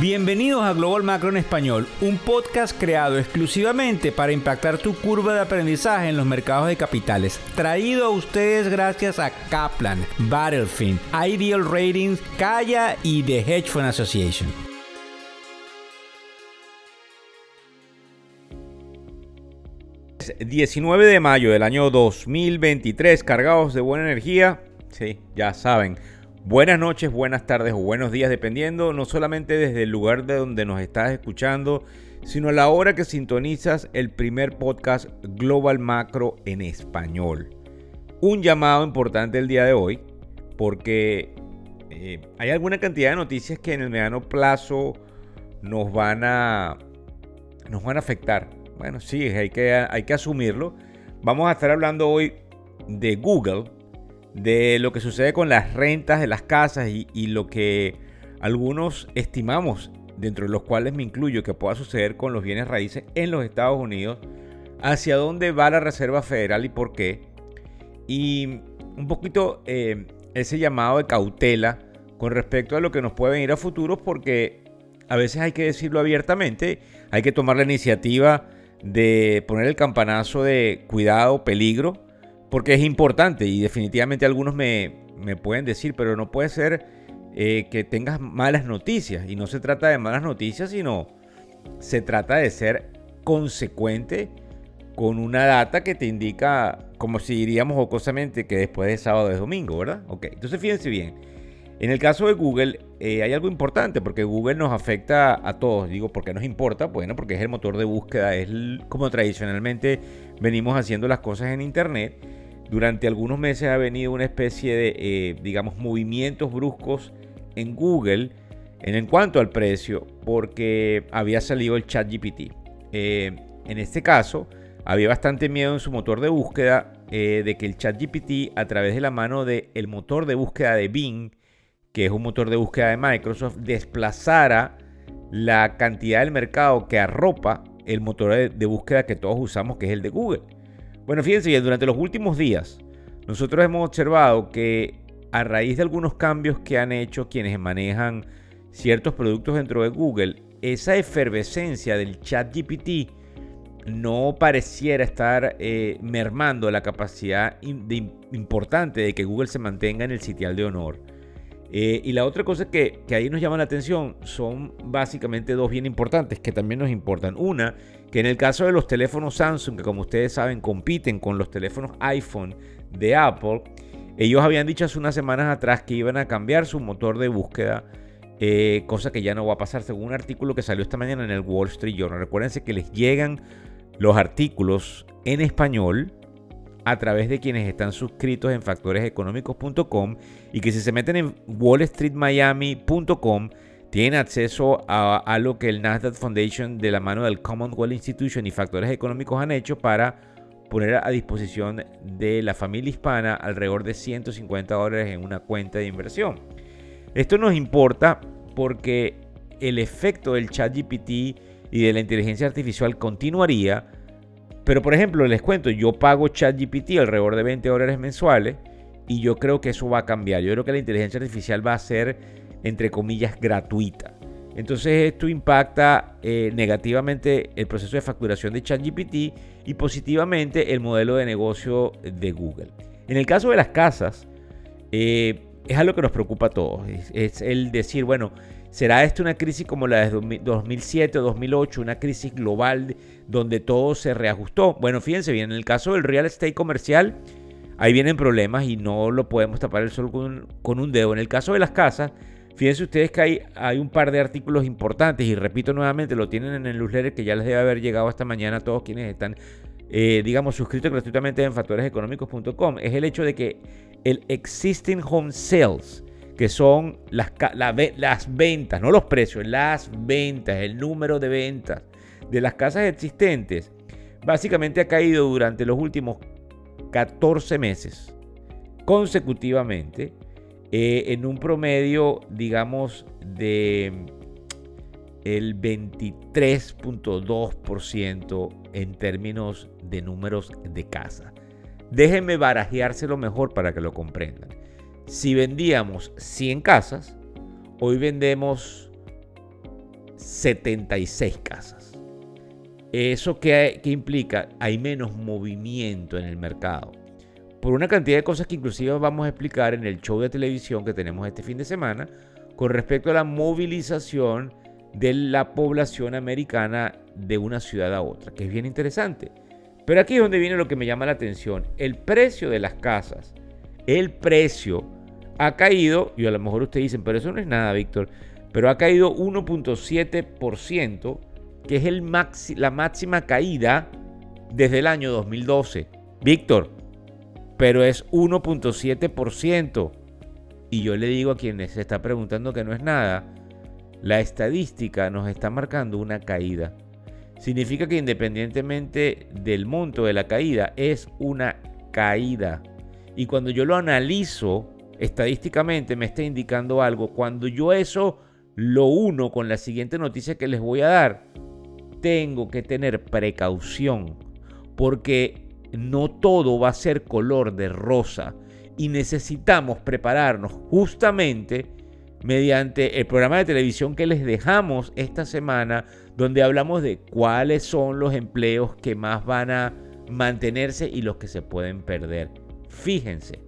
Bienvenidos a Global Macro en Español, un podcast creado exclusivamente para impactar tu curva de aprendizaje en los mercados de capitales. Traído a ustedes gracias a Kaplan, Battlefield, Ideal Ratings, Kaya y The Hedge Fund Association. ...19 de mayo del año 2023... ...cargados de buena energía... ...sí, ya saben... Buenas noches, buenas tardes o buenos días, dependiendo no solamente desde el lugar de donde nos estás escuchando, sino a la hora que sintonizas el primer podcast Global Macro en español. Un llamado importante el día de hoy, porque eh, hay alguna cantidad de noticias que en el mediano plazo nos van a, nos van a afectar. Bueno, sí, hay que, hay que asumirlo. Vamos a estar hablando hoy de Google, de lo que sucede con las rentas de las casas y, lo que algunos estimamos, dentro de los cuales me incluyo, que pueda suceder con los bienes raíces en los Estados Unidos, hacia dónde va la Reserva Federal y por qué. Y un poquito eh, ese llamado de cautela con respecto a lo que nos puede venir a futuros, porque a veces hay que decirlo abiertamente, hay que tomar la iniciativa de poner el campanazo de cuidado, peligro, porque es importante y definitivamente algunos me, pueden decir, pero no puede ser eh, que tengas malas noticias. Y no se trata de malas noticias, sino se trata de ser consecuente con una data que te indica, como si diríamos jocosamente, que después de sábado es domingo, ¿verdad? Ok, entonces fíjense bien. En el caso de Google eh, hay algo importante porque Google nos afecta a todos. Digo, ¿por qué nos importa? Bueno, porque es el motor de búsqueda, es como tradicionalmente venimos haciendo las cosas en Internet. Durante algunos meses ha venido una especie de, eh, digamos, movimientos bruscos en Google en, cuanto al precio, porque había salido el ChatGPT. Eh, en este caso, había bastante miedo en su motor de búsqueda eh, de que el ChatGPT, a través de la mano del motor de búsqueda de Bing, que es un motor de búsqueda de Microsoft, desplazara la cantidad del mercado que arropa el motor de búsqueda que todos usamos, que es el de Google. Bueno, fíjense bien, durante los últimos días nosotros hemos observado que a raíz de algunos cambios que han hecho quienes manejan ciertos productos dentro de Google, esa efervescencia del chat GPT no pareciera estar eh, mermando la capacidad importante de que Google se mantenga en el sitial de honor. Eh, y la otra cosa que, ahí nos llama la atención son básicamente dos bien importantes que también nos importan. Una, que en el caso de los teléfonos Samsung, que como ustedes saben compiten con los teléfonos iPhone de Apple, ellos habían dicho hace unas semanas atrás que iban a cambiar su motor de búsqueda, eh, cosa que ya no va a pasar según un artículo que salió esta mañana en el Wall Street Journal. Recuérdense que les llegan los artículos en español a través de quienes están suscritos en factoreseconómicos.com y que si se meten en wallstreetmiami.com tienen acceso a, lo que el Nasdaq Foundation de la mano del Commonwealth Institution y factores económicos han hecho para poner a disposición de la familia hispana alrededor de 150 dólares en una cuenta de inversión. Esto nos importa porque el efecto del chat GPT y de la inteligencia artificial continuaría pero por ejemplo, les cuento, yo pago ChatGPT alrededor de 20 dólares mensuales y yo creo que eso va a cambiar. Yo creo que la inteligencia artificial va a ser, entre comillas, gratuita. Entonces esto impacta eh, negativamente el proceso de facturación de ChatGPT y positivamente el modelo de negocio de Google. En el caso de las casas, eh, es algo que nos preocupa a todos. es el decir, bueno, ¿Será esto una crisis como la de 2007 o 2008, una crisis global donde todo se reajustó? Bueno, fíjense bien, en el caso del real estate comercial, ahí vienen problemas y no lo podemos tapar el sol con, un dedo. En el caso de las casas, fíjense ustedes que hay, hay un par de artículos importantes y repito nuevamente, lo tienen en el newsletter que ya les debe haber llegado esta mañana a todos quienes están, eh, digamos, suscritos gratuitamente en factoreseconómicos.com. Es el hecho de que el existing home sales, que son las, las ventas, no los precios, las ventas, el número de ventas de las casas existentes, básicamente ha caído durante los últimos 14 meses consecutivamente eh, en un promedio, digamos, de el 23.2% en términos de números de casa. Déjenme barajeárselo mejor para que lo comprendan. Si vendíamos 100 casas, hoy vendemos 76 casas. ¿Eso qué, implica? Hay menos movimiento en el mercado. Por una cantidad de cosas que inclusive vamos a explicar en el show de televisión que tenemos este fin de semana con respecto a la movilización de la población americana de una ciudad a otra, que es bien interesante. Pero aquí es donde viene lo que me llama la atención. El precio de las casas, el precio ha caído, y a lo mejor ustedes dicen, pero eso no es nada, Víctor, pero ha caído 1.7% que es la máxima caída desde el año 2012. Víctor, pero es 1.7%. Y yo le digo a quienes se está preguntando que no es nada, la estadística nos está marcando una caída. Significa que independientemente del monto de la caída, es una caída. Y cuando yo lo analizo estadísticamente, me está indicando algo. Cuando yo eso lo uno con la siguiente noticia que les voy a dar, tengo que tener precaución porque no todo va a ser color de rosa y necesitamos prepararnos justamente mediante el programa de televisión que les dejamos esta semana donde hablamos de cuáles son los empleos que más van a mantenerse y los que se pueden perder. Fíjense,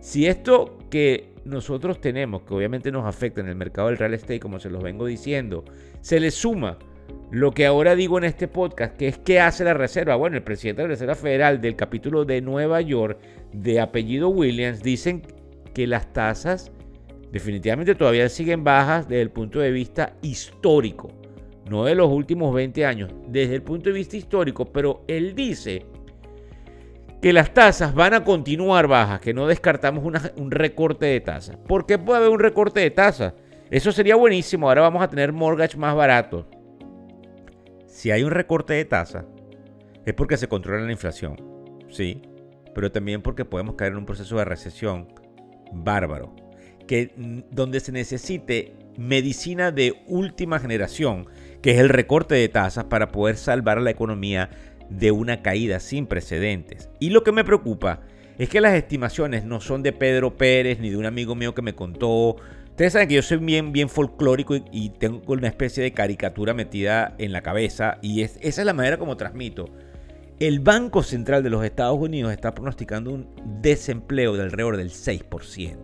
si esto que nosotros tenemos, que obviamente nos afecta en el mercado del real estate, como se los vengo diciendo, se le suma lo que ahora digo en este podcast, que es qué hace la Reserva. Bueno, el presidente de la Reserva Federal del capítulo de Nueva York, de apellido Williams, dicen que las tasas definitivamente todavía siguen bajas desde el punto de vista histórico, no de los últimos 20 años, desde el punto de vista histórico, pero él dice que las tasas van a continuar bajas, que no descartamos un recorte de tasas. ¿Por qué puede haber un recorte de tasas? Eso sería buenísimo, ahora vamos a tener mortgage más baratos si hay un recorte de tasa, es porque se controla la inflación, sí, pero también porque podemos caer en un proceso de recesión bárbaro, que donde se necesite medicina de última generación, que es el recorte de tasas para poder salvar la economía de una caída sin precedentes. Y lo que me preocupa es que las estimaciones no son de Pedro Pérez ni de un amigo mío que me contó Ustedes saben que yo soy bien, bien folclórico y, tengo una especie de caricatura metida en la cabeza y esa es la manera como transmito. El Banco Central de los Estados Unidos está pronosticando un desempleo de alrededor del 6%.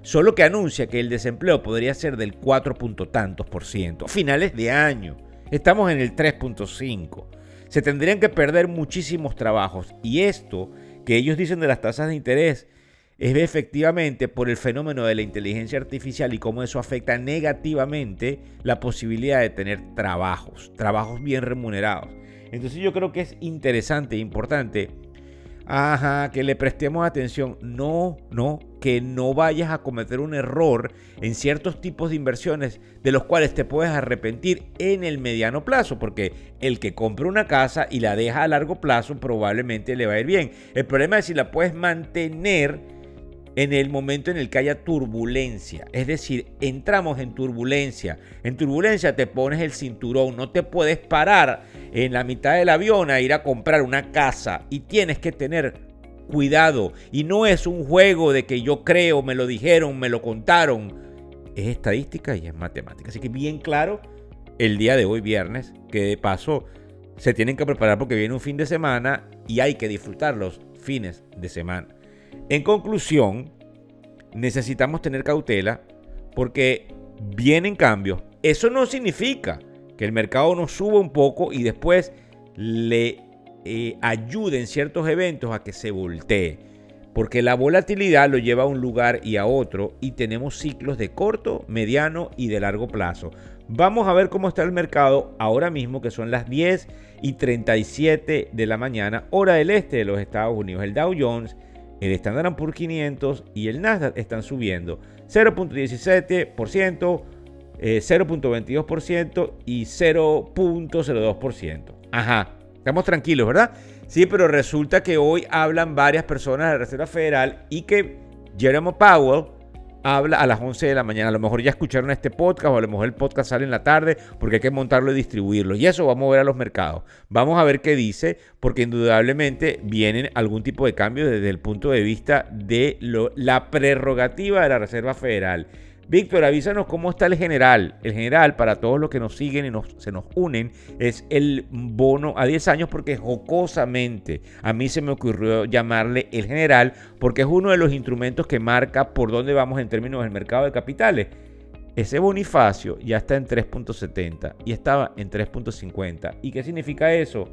Solo que anuncia que el desempleo podría ser del 4 tantos por ciento. A finales de año. Estamos en el 3.5. Se tendrían que perder muchísimos trabajos. Y esto que ellos dicen de las tasas de interés es efectivamente por el fenómeno de la inteligencia artificial y cómo eso afecta negativamente la posibilidad de tener trabajos, trabajos bien remunerados. Entonces yo creo que es interesante e importante, ajá, que le prestemos atención, no, no, que no vayas a cometer un error en ciertos tipos de inversiones de los cuales te puedes arrepentir en el mediano plazo, porque el que compra una casa y la deja a largo plazo probablemente le va a ir bien. El problema es si la puedes mantener en el momento en el que haya turbulencia. Es decir, entramos en turbulencia. En turbulencia te pones el cinturón, no te puedes parar en la mitad del avión a ir a comprar una casa y tienes que tener cuidado. Y no es un juego de que yo creo, me lo dijeron, me lo contaron. Es estadística y es matemática. Así que bien claro el día de hoy, viernes, que de paso se tienen que preparar porque viene un fin de semana y hay que disfrutar los fines de semana. En conclusión, necesitamos tener cautela porque vienen cambios. Eso no significa que el mercado nos suba un poco y después le eh, ayude en ciertos eventos a que se voltee. Porque la volatilidad lo lleva a un lugar y a otro y tenemos ciclos de corto, mediano y de largo plazo. Vamos a ver cómo está el mercado ahora mismo, que son las 10 y 37 de la mañana, hora del este de los Estados Unidos. El Dow Jones el Standard Poor's 500 y el Nasdaq están subiendo 0.17%, 0.22% eh, y 0.02%. Ajá, estamos tranquilos, ¿verdad? Sí, pero resulta que hoy hablan varias personas de la Reserva Federal y que Jerome Powell habla a las 11 de la mañana. A lo mejor ya escucharon este podcast o a lo mejor el podcast sale en la tarde porque hay que montarlo y distribuirlo. Y eso vamos a ver a los mercados. Vamos a ver qué dice porque indudablemente vienen algún tipo de cambio desde el punto de vista de la prerrogativa de la Reserva Federal. Víctor, avísanos cómo está el general. El general, para todos los que nos siguen y se nos unen, es el bono a 10 años porque jocosamente a mí se me ocurrió llamarle el general porque es uno de los instrumentos que marca por dónde vamos en términos del mercado de capitales. Ese bonifacio ya está en 3.70 y estaba en 3.50. ¿Y qué significa eso?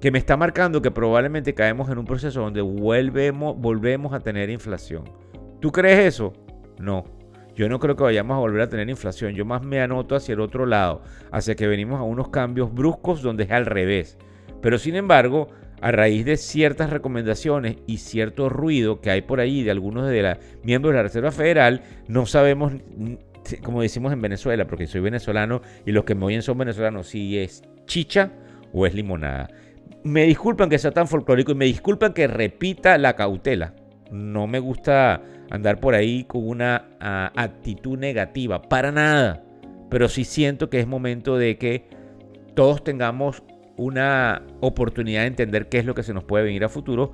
Que me está marcando que probablemente caemos en un proceso donde volvemos, volvemos a tener inflación. ¿Tú crees eso? No. Yo no creo que vayamos a volver a tener inflación. Yo más me anoto hacia el otro lado, hacia que venimos a unos cambios bruscos donde es al revés. Pero sin embargo, a raíz de ciertas recomendaciones y cierto ruido que hay por ahí de algunos de los miembros de la Reserva Federal, no sabemos, como decimos en Venezuela, porque soy venezolano y los que me oyen son venezolanos, si es chicha o es limonada. Me disculpan que sea tan folclórico y me disculpan que repita la cautela. No me gusta andar por ahí con una ah, actitud negativa, para nada. Pero sí siento que es momento de que todos tengamos una oportunidad de entender qué es lo que se nos puede venir a futuro,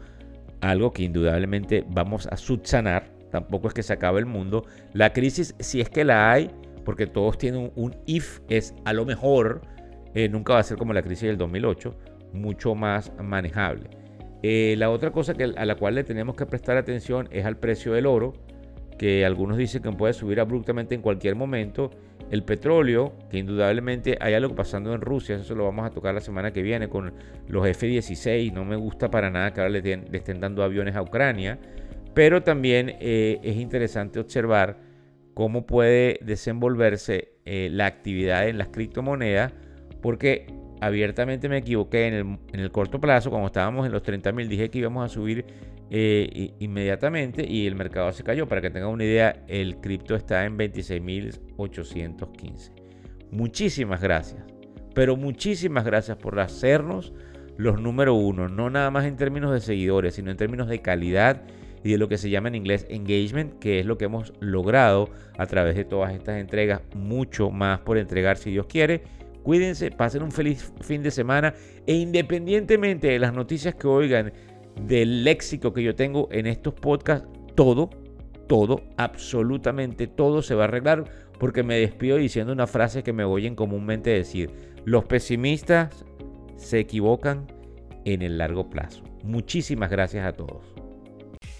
algo que indudablemente vamos a subsanar, tampoco es que se acabe el mundo. La crisis, si es que la hay, porque todos tienen un, if, es a lo mejor, eh, nunca va a ser como la crisis del 2008, mucho más manejable. Eh, la otra cosa que, a la cual le tenemos que prestar atención es al precio del oro, que algunos dicen que puede subir abruptamente en cualquier momento. El petróleo, que indudablemente hay algo pasando en Rusia, eso lo vamos a tocar la semana que viene con los F-16. No me gusta para nada que ahora le, estén dando aviones a Ucrania, pero también eh, es interesante observar cómo puede desenvolverse eh, la actividad en las criptomonedas, porque abiertamente me equivoqué en el, corto plazo, cuando estábamos en los 30 mil, dije que íbamos a subir eh, inmediatamente y el mercado se cayó. Para que tengan una idea, el cripto está en 26.815. Muchísimas gracias, pero muchísimas gracias por hacernos los número uno, no nada más en términos de seguidores, sino en términos de calidad y de lo que se llama en inglés engagement, que es lo que hemos logrado a través de todas estas entregas, mucho más por entregar si Dios quiere Cuídense, pasen un feliz fin de semana e independientemente de las noticias que oigan, del léxico que yo tengo en estos podcasts, todo, todo, absolutamente todo se va a arreglar porque me despido diciendo una frase que me oyen comúnmente decir, los pesimistas se equivocan en el largo plazo. Muchísimas gracias a todos.